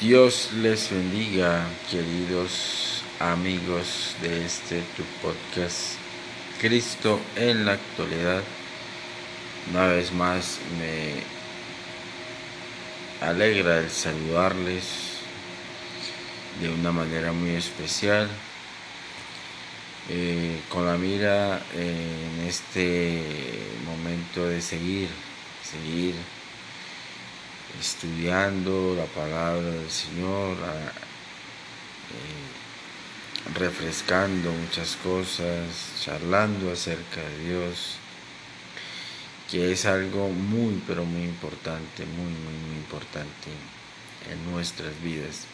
Dios les bendiga, queridos amigos de este tu podcast Cristo en la actualidad. Una vez más me alegra el saludarles de una manera muy especial, eh, con la mira en este momento de seguir, seguir estudiando la palabra del Señor, eh, refrescando muchas cosas, charlando acerca de Dios, que es algo muy, pero muy importante, muy, muy, muy importante en nuestras vidas.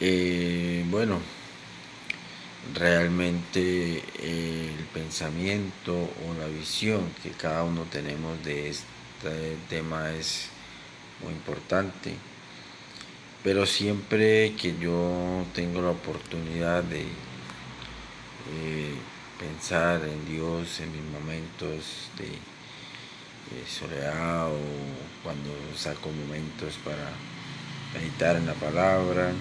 Eh, bueno, realmente eh, el pensamiento o la visión que cada uno tenemos de esto este tema es muy importante. Pero siempre que yo tengo la oportunidad de eh, pensar en Dios en mis momentos de, soledad o cuando saco momentos para meditar en la palabra,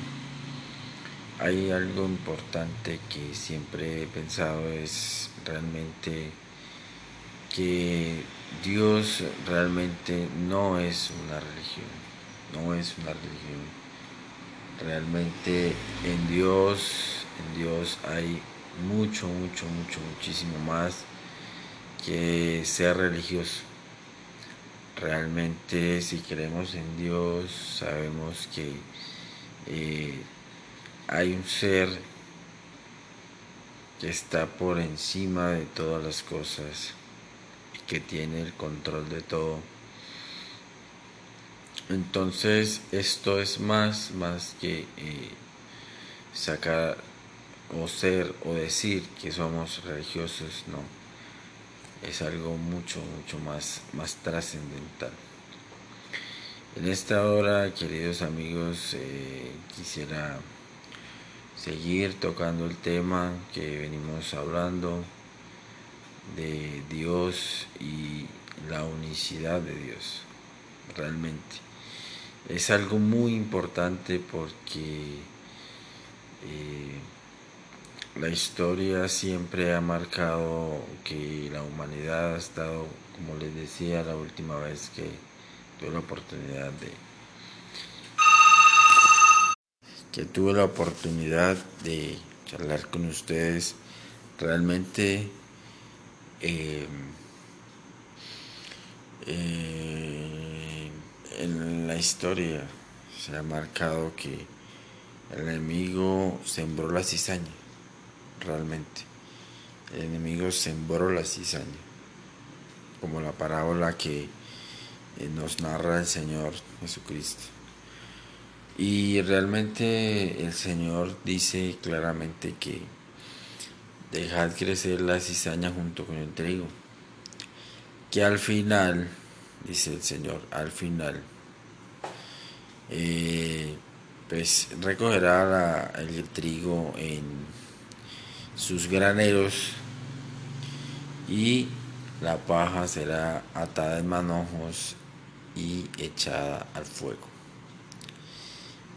hay algo importante que siempre he pensado es realmente que Dios realmente no es una religión, no es una religión. Realmente en Dios, en Dios hay mucho, mucho, mucho, muchísimo más que ser religioso. Realmente si creemos en Dios sabemos que eh, hay un ser que está por encima de todas las cosas que tiene el control de todo. Entonces esto es más, más que eh, sacar o ser o decir que somos religiosos, no. Es algo mucho, mucho más, más trascendental. En esta hora, queridos amigos, eh, quisiera seguir tocando el tema que venimos hablando de Dios y la unicidad de Dios, realmente. Es algo muy importante porque eh, la historia siempre ha marcado que la humanidad ha estado, como les decía la última vez que tuve la oportunidad de que tuve la oportunidad de charlar con ustedes, realmente eh, eh, en la historia se ha marcado que el enemigo sembró la cizaña, realmente. El enemigo sembró la cizaña, como la parábola que eh, nos narra el Señor Jesucristo. Y realmente el Señor dice claramente que dejad crecer la cizaña junto con el trigo, que al final, dice el Señor, al final, eh, pues recogerá el trigo en sus graneros y la paja será atada en manojos y echada al fuego.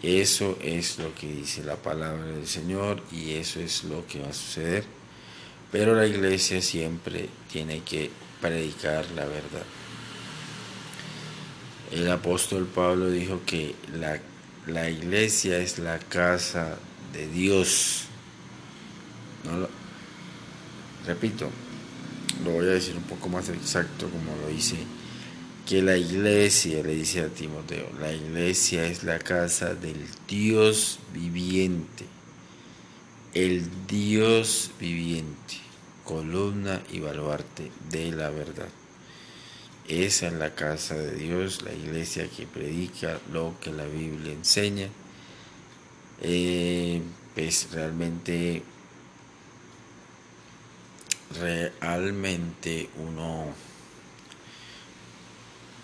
Eso es lo que dice la palabra del Señor y eso es lo que va a suceder pero la iglesia siempre tiene que predicar la verdad. El apóstol Pablo dijo que la, iglesia es la casa de Dios. repito, lo voy a decir un poco más exacto como lo dice, que la iglesia, le dice a Timoteo, la iglesia es la casa del Dios viviente el Dios viviente, columna y baluarte de la verdad. Esa es la casa de Dios, la iglesia que predica lo que la Biblia enseña. Eh, pues realmente, realmente uno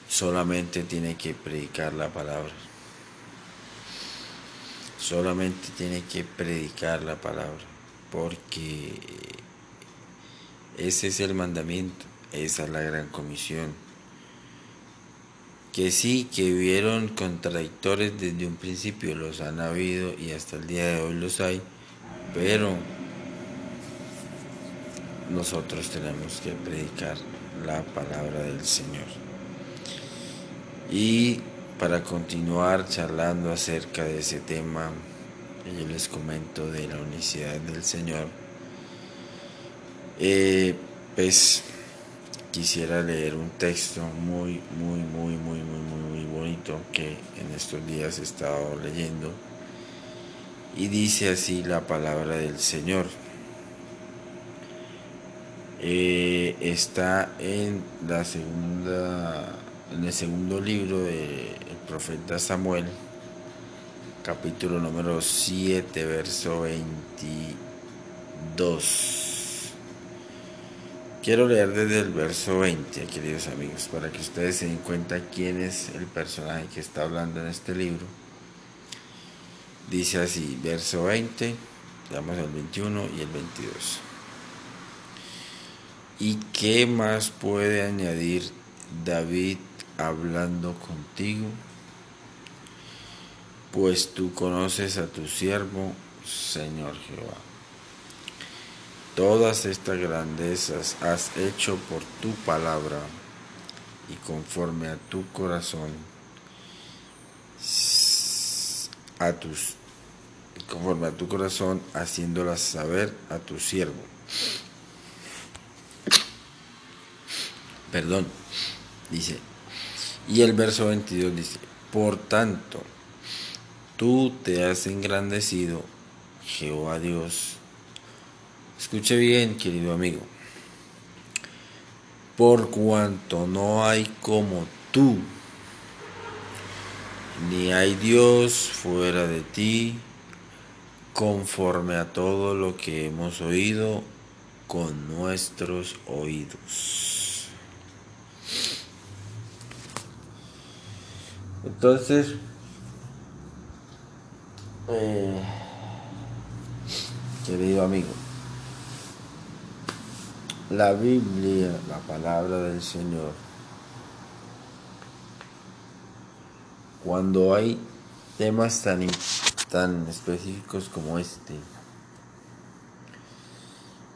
solamente tiene que predicar la palabra solamente tiene que predicar la palabra, porque ese es el mandamiento, esa es la gran comisión. que sí, que hubieron contradictores desde un principio, los han habido y hasta el día de hoy los hay, pero nosotros tenemos que predicar la palabra del Señor. Y para continuar charlando acerca de ese tema, yo les comento de la unicidad del Señor, eh, pues quisiera leer un texto muy, muy, muy, muy, muy, muy, muy bonito que en estos días he estado leyendo. Y dice así la palabra del Señor. Eh, está en la segunda en el segundo libro del profeta Samuel capítulo número 7 verso 22 quiero leer desde el verso 20 queridos amigos para que ustedes se den cuenta quién es el personaje que está hablando en este libro dice así verso 20 damos el 21 y el 22 ¿Y qué más puede añadir David hablando contigo? Pues tú conoces a tu siervo, Señor Jehová. Todas estas grandezas has hecho por tu palabra y conforme a tu corazón, a tus, conforme a tu corazón, haciéndolas saber a tu siervo. perdón, dice, y el verso 22 dice, por tanto, tú te has engrandecido, Jehová Dios. Escuche bien, querido amigo, por cuanto no hay como tú, ni hay Dios fuera de ti, conforme a todo lo que hemos oído con nuestros oídos. Entonces, eh, querido amigo, la Biblia, la palabra del Señor, cuando hay temas tan, tan específicos como este,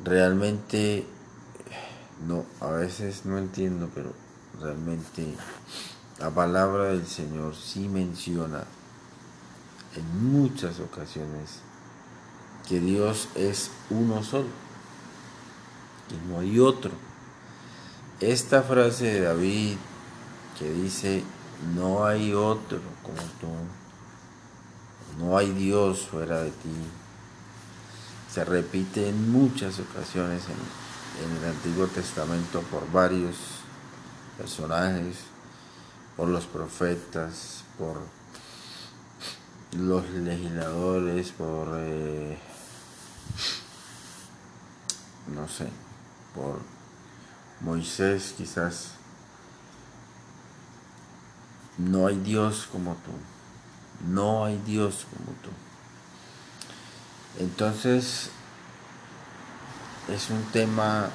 realmente, no, a veces no entiendo, pero realmente la palabra del Señor sí menciona en muchas ocasiones que Dios es uno solo, que no hay otro. Esta frase de David que dice, no hay otro como tú, no hay Dios fuera de ti, se repite en muchas ocasiones en, en el Antiguo Testamento por varios personajes por los profetas, por los legisladores, por, eh, no sé, por Moisés quizás. No hay Dios como tú. No hay Dios como tú. Entonces, es un tema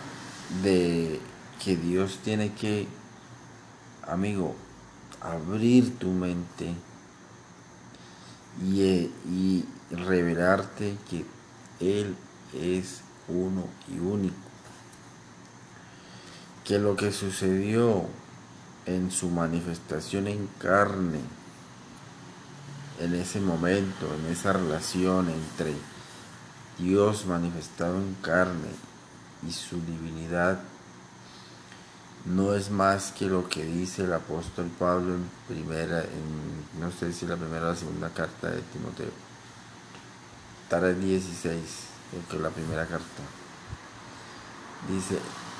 de que Dios tiene que, amigo, abrir tu mente y, y revelarte que Él es uno y único. Que lo que sucedió en su manifestación en carne, en ese momento, en esa relación entre Dios manifestado en carne y su divinidad, no es más que lo que dice el apóstol Pablo en primera, en, no sé si la primera o la segunda carta de Timoteo. El 16, que la primera carta. Dice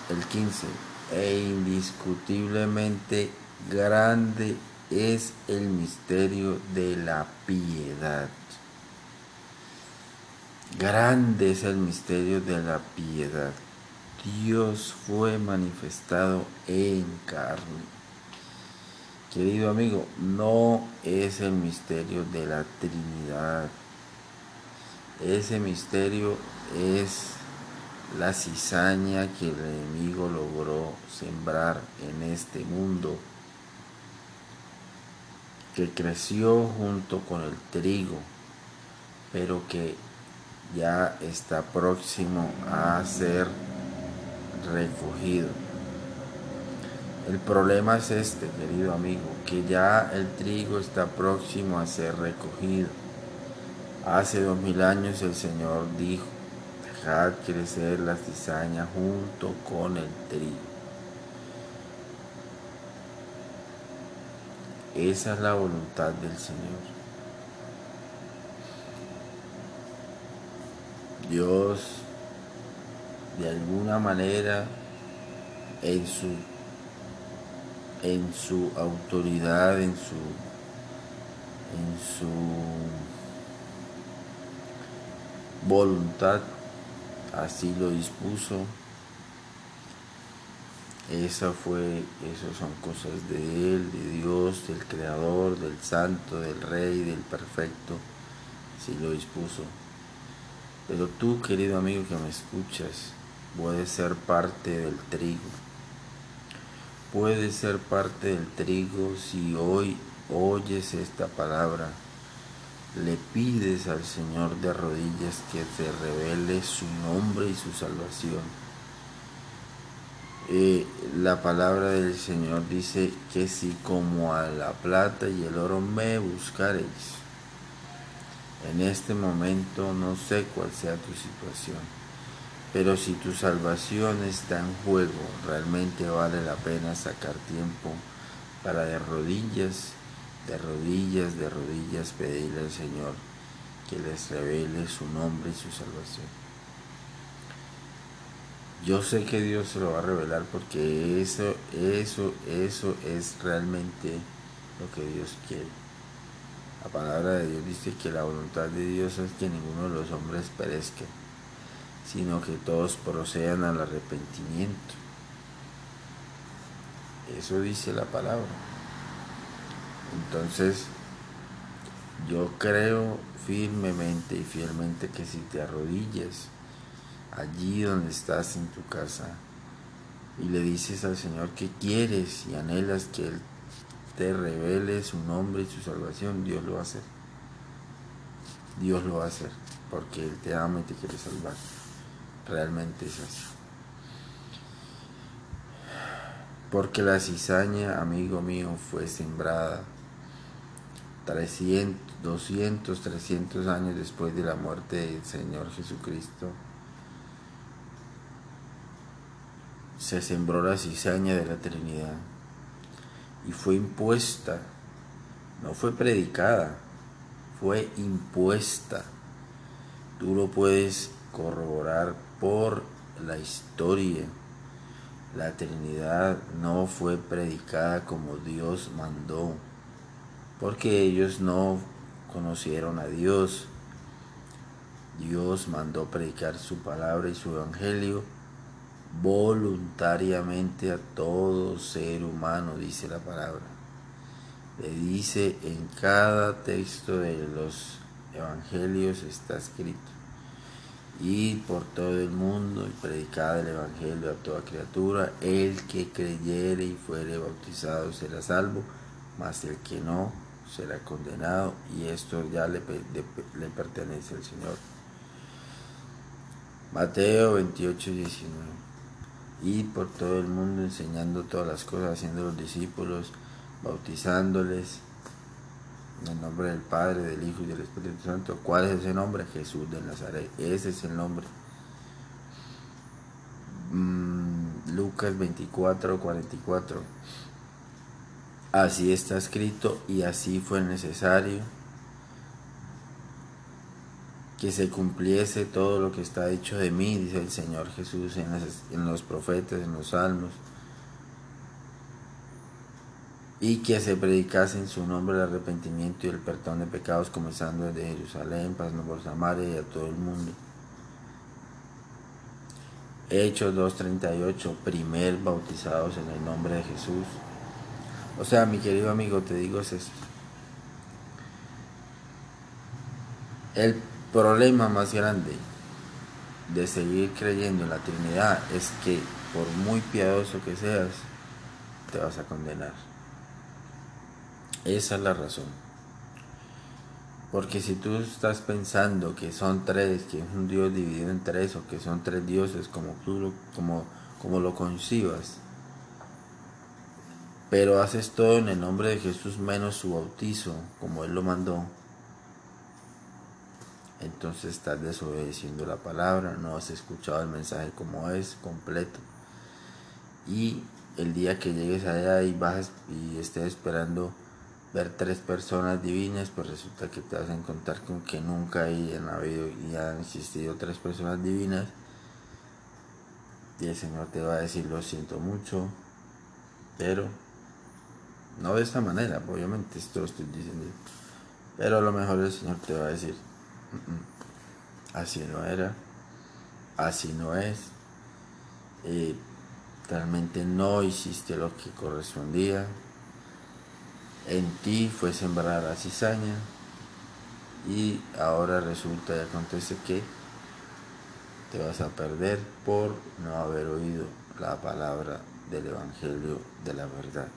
el 15, e indiscutiblemente grande es el misterio de la piedad. Grande es el misterio de la piedad. Dios fue manifestado en carne. Querido amigo, no es el misterio de la Trinidad. Ese misterio es la cizaña que el enemigo logró sembrar en este mundo que creció junto con el trigo, pero que ya está próximo a ser recogido. El problema es este, querido amigo, que ya el trigo está próximo a ser recogido. Hace dos mil años el Señor dijo, dejad crecer la cizaña junto con el trigo. Esa es la voluntad del Señor. Dios, de alguna manera, en su, en su autoridad, en su, en su voluntad, así lo dispuso esa fue, esas son cosas de Él, de Dios, del Creador, del Santo, del Rey, del Perfecto, si lo dispuso. Pero tú, querido amigo que me escuchas, puedes ser parte del trigo. Puedes ser parte del trigo si hoy oyes esta palabra. Le pides al Señor de rodillas que te revele su nombre y su salvación. Eh, la palabra del Señor dice que si como a la plata y el oro me buscaréis, en este momento no sé cuál sea tu situación, pero si tu salvación está en juego, realmente vale la pena sacar tiempo para de rodillas, de rodillas, de rodillas pedirle al Señor que les revele su nombre y su salvación. Yo sé que Dios se lo va a revelar porque eso, eso, eso es realmente lo que Dios quiere. La palabra de Dios dice que la voluntad de Dios es que ninguno de los hombres perezca, sino que todos procedan al arrepentimiento. Eso dice la palabra. Entonces, yo creo firmemente y fielmente que si te arrodillas, allí donde estás en tu casa y le dices al Señor que quieres y anhelas que Él te revele su nombre y su salvación, Dios lo va a hacer. Dios lo va a hacer porque Él te ama y te quiere salvar. Realmente es así. Porque la cizaña, amigo mío, fue sembrada 300, 200, 300 años después de la muerte del Señor Jesucristo se sembró la cizaña de la Trinidad y fue impuesta, no fue predicada, fue impuesta. Tú lo puedes corroborar por la historia. La Trinidad no fue predicada como Dios mandó, porque ellos no conocieron a Dios. Dios mandó predicar su palabra y su evangelio voluntariamente a todo ser humano, dice la palabra. Le dice en cada texto de los evangelios está escrito. Y por todo el mundo y predicad el evangelio a toda criatura. El que creyere y fuere bautizado será salvo, mas el que no será condenado. Y esto ya le, le pertenece al Señor. Mateo 28, 19 y por todo el mundo enseñando todas las cosas, haciendo los discípulos, bautizándoles en el nombre del Padre, del Hijo y del Espíritu Santo. ¿Cuál es ese nombre? Jesús de Nazaret. Ese es el nombre. Mm, Lucas 24, 44. Así está escrito y así fue necesario que se cumpliese todo lo que está dicho de mí, dice el Señor Jesús en, los profetas, en los salmos, y que se predicase en su nombre el arrepentimiento y el perdón de pecados, comenzando desde Jerusalén, pasando por Samaria y a todo el mundo. Hechos 2.38, primer bautizados en el nombre de Jesús. O sea, mi querido amigo, te digo es esto. El problema más grande de seguir creyendo en la Trinidad es que por muy piadoso que seas, te vas a condenar. Esa es la razón. Porque si tú estás pensando que son tres, que es un Dios dividido en tres, o que son tres dioses, como tú lo, como, como lo concibas, pero haces todo en el nombre de Jesús menos su bautizo, como Él lo mandó, entonces estás desobedeciendo la palabra, no has escuchado el mensaje como es, completo. Y el día que llegues allá y bajes y estés esperando ver tres personas divinas, pues resulta que te vas a encontrar con que nunca hayan habido y han existido tres personas divinas. Y el Señor te va a decir, lo siento mucho, pero no de esta manera, obviamente, esto lo estoy diciendo. Pero a lo mejor el Señor te va a decir, así no era, así no es. Realmente no hiciste lo que correspondía. En ti fue sembrar la cizaña y ahora resulta y acontece que te vas a perder por no haber oído la palabra del Evangelio de la verdad.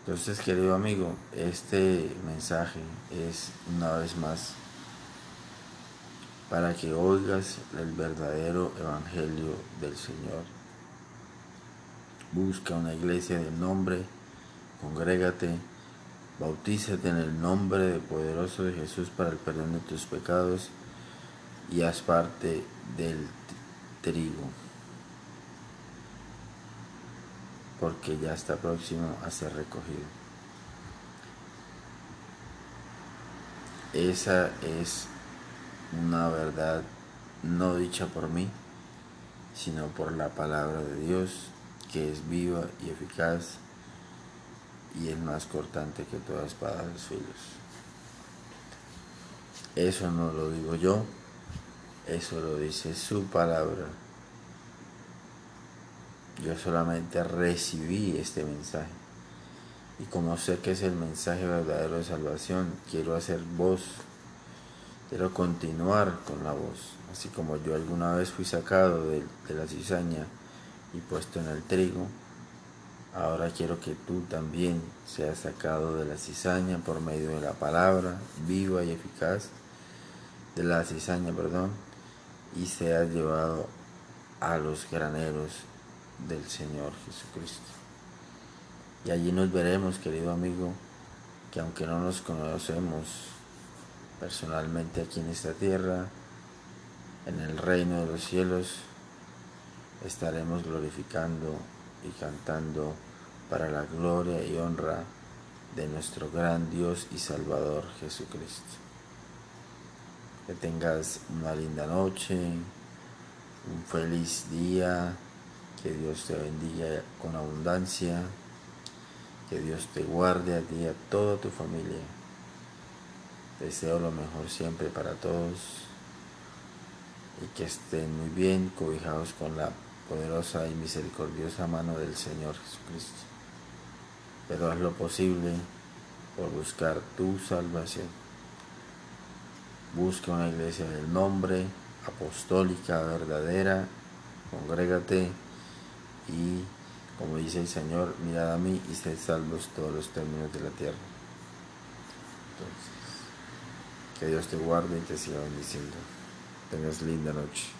Entonces, querido amigo, este mensaje es una vez más para que oigas el verdadero evangelio del Señor. Busca una iglesia de nombre, congrégate, bautízate en el nombre poderoso de Jesús para el perdón de tus pecados y haz parte del trigo. Porque ya está próximo a ser recogido. Esa es una verdad no dicha por mí, sino por la palabra de Dios, que es viva y eficaz y es más cortante que toda espada de los filos. Eso no lo digo yo, eso lo dice su palabra. Yo solamente recibí este mensaje. Y como sé que es el mensaje verdadero de salvación, quiero hacer voz, quiero continuar con la voz. Así como yo alguna vez fui sacado de, la cizaña y puesto en el trigo, ahora quiero que tú también seas sacado de la cizaña por medio de la palabra viva y eficaz, de la cizaña, perdón, y seas llevado a los graneros del Señor Jesucristo. Y allí nos veremos, querido amigo, que aunque no nos conocemos personalmente aquí en esta tierra, en el reino de los cielos, estaremos glorificando y cantando para la gloria y honra de nuestro gran Dios y Salvador Jesucristo. Que tengas una linda noche, un feliz día que Dios te bendiga con abundancia. Que Dios te guarde a ti y a toda tu familia. Deseo lo mejor siempre para todos y que estén muy bien cobijados con la poderosa y misericordiosa mano del Señor Jesucristo. Pero haz lo posible por buscar tu salvación. Busca una iglesia del nombre, apostólica, verdadera, congrégate y como dice el Señor, mirad a mí y sed salvos todos los términos de la tierra. Entonces, que Dios te guarde y te siga bendiciendo. Tengas linda noche.